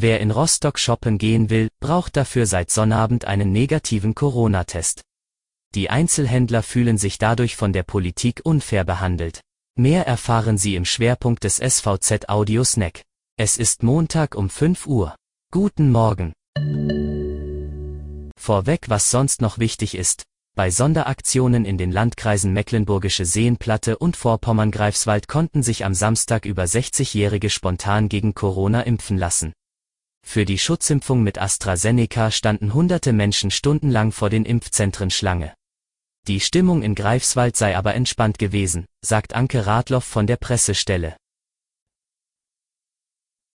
Wer in Rostock shoppen gehen will, braucht dafür seit Sonnabend einen negativen Corona-Test. Die Einzelhändler fühlen sich dadurch von der Politik unfair behandelt. Mehr erfahren Sie im Schwerpunkt des SVZ Audio Snack. Es ist Montag um 5 Uhr. Guten Morgen. Vorweg, was sonst noch wichtig ist. Bei Sonderaktionen in den Landkreisen Mecklenburgische Seenplatte und Vorpommern-Greifswald konnten sich am Samstag über 60-Jährige spontan gegen Corona impfen lassen. Für die Schutzimpfung mit AstraZeneca standen hunderte Menschen stundenlang vor den Impfzentren Schlange. Die Stimmung in Greifswald sei aber entspannt gewesen, sagt Anke Radloff von der Pressestelle.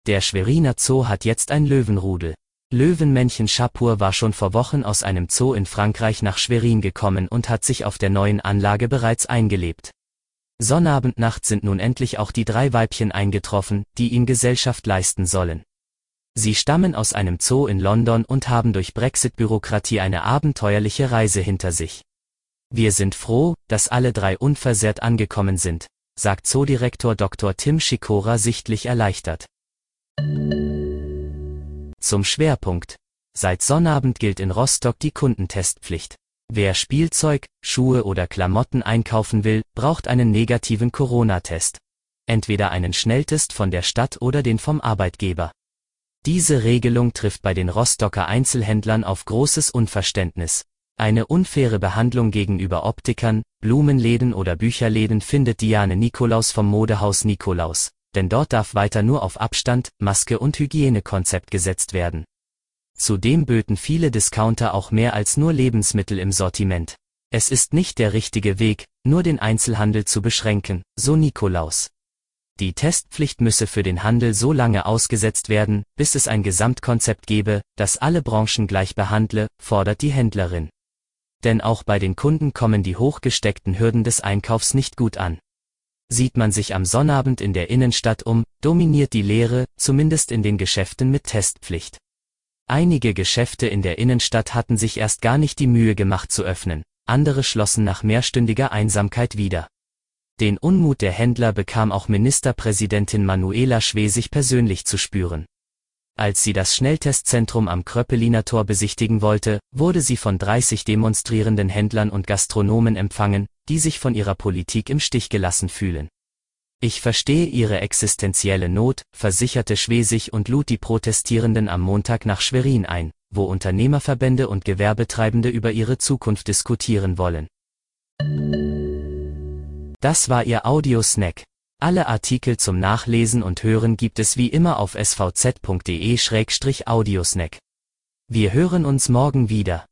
Der Schweriner Zoo hat jetzt ein Löwenrudel. Löwenmännchen Schapur war schon vor Wochen aus einem Zoo in Frankreich nach Schwerin gekommen und hat sich auf der neuen Anlage bereits eingelebt. Sonnabendnacht sind nun endlich auch die drei Weibchen eingetroffen, die ihm Gesellschaft leisten sollen. Sie stammen aus einem Zoo in London und haben durch Brexit-Bürokratie eine abenteuerliche Reise hinter sich. Wir sind froh, dass alle drei unversehrt angekommen sind, sagt Zoodirektor Dr. Tim Schikora sichtlich erleichtert. Zum Schwerpunkt. Seit Sonnabend gilt in Rostock die Kundentestpflicht. Wer Spielzeug, Schuhe oder Klamotten einkaufen will, braucht einen negativen Corona-Test. Entweder einen Schnelltest von der Stadt oder den vom Arbeitgeber. Diese Regelung trifft bei den Rostocker Einzelhändlern auf großes Unverständnis. Eine unfaire Behandlung gegenüber Optikern, Blumenläden oder Bücherläden findet Diane Nikolaus vom Modehaus Nikolaus, denn dort darf weiter nur auf Abstand, Maske und Hygienekonzept gesetzt werden. Zudem böten viele Discounter auch mehr als nur Lebensmittel im Sortiment. Es ist nicht der richtige Weg, nur den Einzelhandel zu beschränken, so Nikolaus. Die Testpflicht müsse für den Handel so lange ausgesetzt werden, bis es ein Gesamtkonzept gebe, das alle Branchen gleich behandle, fordert die Händlerin. Denn auch bei den Kunden kommen die hochgesteckten Hürden des Einkaufs nicht gut an. Sieht man sich am Sonnabend in der Innenstadt um, dominiert die Leere, zumindest in den Geschäften mit Testpflicht. Einige Geschäfte in der Innenstadt hatten sich erst gar nicht die Mühe gemacht zu öffnen, andere schlossen nach mehrstündiger Einsamkeit wieder. Den Unmut der Händler bekam auch Ministerpräsidentin Manuela Schwesig persönlich zu spüren. Als sie das Schnelltestzentrum am Kröppeliner Tor besichtigen wollte, wurde sie von 30 demonstrierenden Händlern und Gastronomen empfangen, die sich von ihrer Politik im Stich gelassen fühlen. Ich verstehe ihre existenzielle Not, versicherte Schwesig und lud die Protestierenden am Montag nach Schwerin ein, wo Unternehmerverbände und Gewerbetreibende über ihre Zukunft diskutieren wollen. Das war Ihr Audiosnack. Alle Artikel zum Nachlesen und Hören gibt es wie immer auf svz.de-audiosnack. Wir hören uns morgen wieder.